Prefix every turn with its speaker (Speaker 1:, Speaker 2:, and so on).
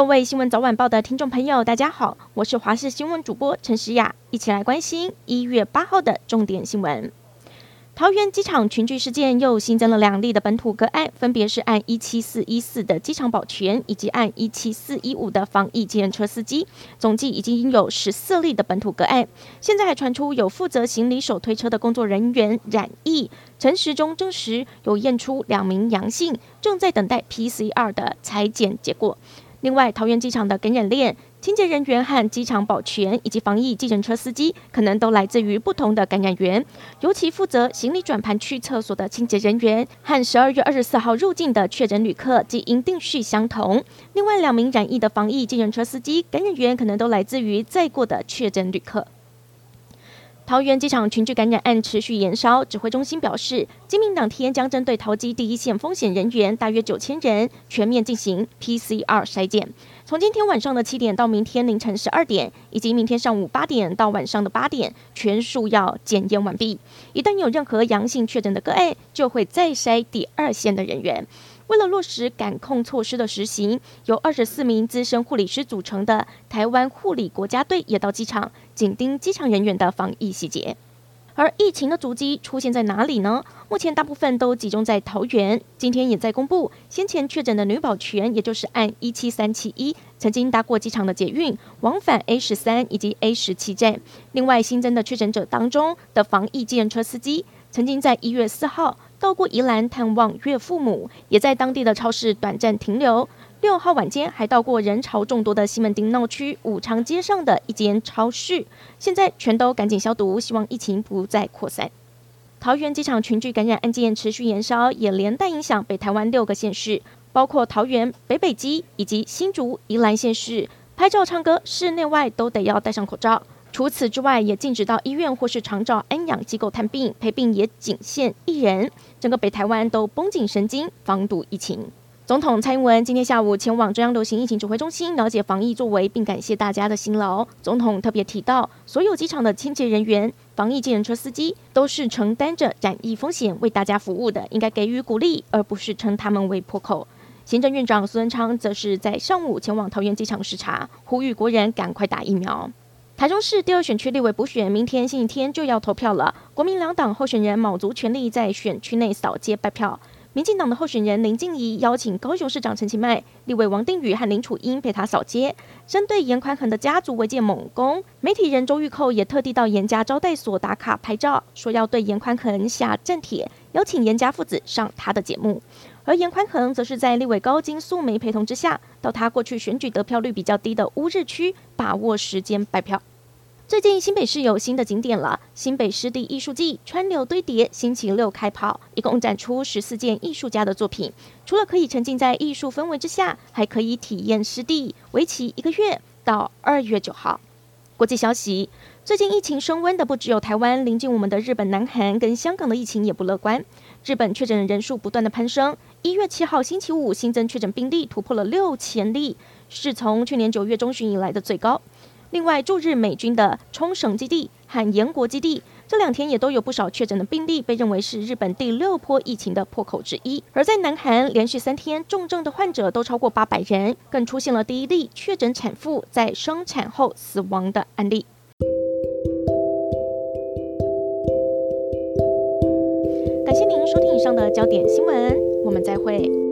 Speaker 1: 各位新闻早晚报的听众朋友，大家好，我是华视新闻主播陈诗雅，一起来关心一月八号的重点新闻。桃园机场群聚事件又新增了两例的本土个案，分别是按一七四一四的机场保全，以及按一七四一五的防疫计程车司机，总计已经有十四例的本土个案。现在还传出有负责行李手推车的工作人员染疫，陈时中证实有验出两名阳性，正在等待 PCR 的裁检结果。另外，桃园机场的感染链，清洁人员和机场保全以及防疫计程车司机，可能都来自于不同的感染源。尤其负责行李转盘去厕所的清洁人员，和十二月二十四号入境的确诊旅客基因定序相同。另外两名染疫的防疫计程车司机，感染源可能都来自于在过的确诊旅客。桃园机场群聚感染案持续延烧，指挥中心表示，今明两天将针对桃机第一线风险人员大约九千人全面进行 PCR 筛检，从今天晚上的七点到明天凌晨十二点，以及明天上午八点到晚上的八点，全数要检验完毕。一旦有任何阳性确诊的个案，就会再筛第二线的人员。为了落实感控措施的实行，由二十四名资深护理师组成的台湾护理国家队也到机场紧盯机场人员的防疫细节。而疫情的足迹出现在哪里呢？目前大部分都集中在桃园。今天也在公布先前确诊的女保全，也就是案一七三七一，曾经搭过机场的捷运往返 A 十三以及 A 十七站。另外新增的确诊者当中的防疫计程车司机，曾经在一月四号。到过宜兰探望岳父母，也在当地的超市短暂停留。六号晚间还到过人潮众多的西门町闹区武昌街上的一间超市。现在全都赶紧消毒，希望疫情不再扩散。桃园机场群聚感染案件持续延烧，也连带影响北台湾六个县市，包括桃园、北北基以及新竹、宜兰县市。拍照、唱歌，室内外都得要戴上口罩。除此之外，也禁止到医院或是长照安养机构探病，陪病也仅限一人。整个北台湾都绷紧神经，防堵疫情。总统蔡英文今天下午前往中央流行疫情指挥中心了解防疫作为，并感谢大家的辛劳。总统特别提到，所有机场的清洁人员、防疫计程车司机都是承担着染疫风险为大家服务的，应该给予鼓励，而不是称他们为破口。行政院长苏贞昌则是在上午前往桃园机场视察，呼吁国人赶快打疫苗。台中市第二选区立委补选，明天星期天就要投票了。国民两党候选人卯足全力在选区内扫街拜票。民进党的候选人林静怡邀请高雄市长陈其迈、立委王定宇和林楚英陪他扫街。针对严宽恒的家族违建猛攻，媒体人周玉蔻也特地到严家招待所打卡拍照，说要对严宽恒下战帖，邀请严家父子上他的节目。而严宽恒则是在立委高金素梅陪同之下，到他过去选举得票率比较低的乌日区，把握时间拜票。最近新北市有新的景点了，新北湿地艺术季川流堆叠，星期六开跑，一共展出十四件艺术家的作品。除了可以沉浸在艺术氛围之下，还可以体验湿地，为期一个月到二月九号。国际消息，最近疫情升温的不只有台湾，临近我们的日本、南韩跟香港的疫情也不乐观。日本确诊人数不断的攀升，一月七号星期五新增确诊病例突破了六千例，是从去年九月中旬以来的最高。另外，驻日美军的冲绳基地和岩国基地这两天也都有不少确诊的病例，被认为是日本第六波疫情的破口之一。而在南韩，连续三天重症的患者都超过八百人，更出现了第一例确诊产妇在生产后死亡的案例。感谢您收听以上的焦点新闻，我们再会。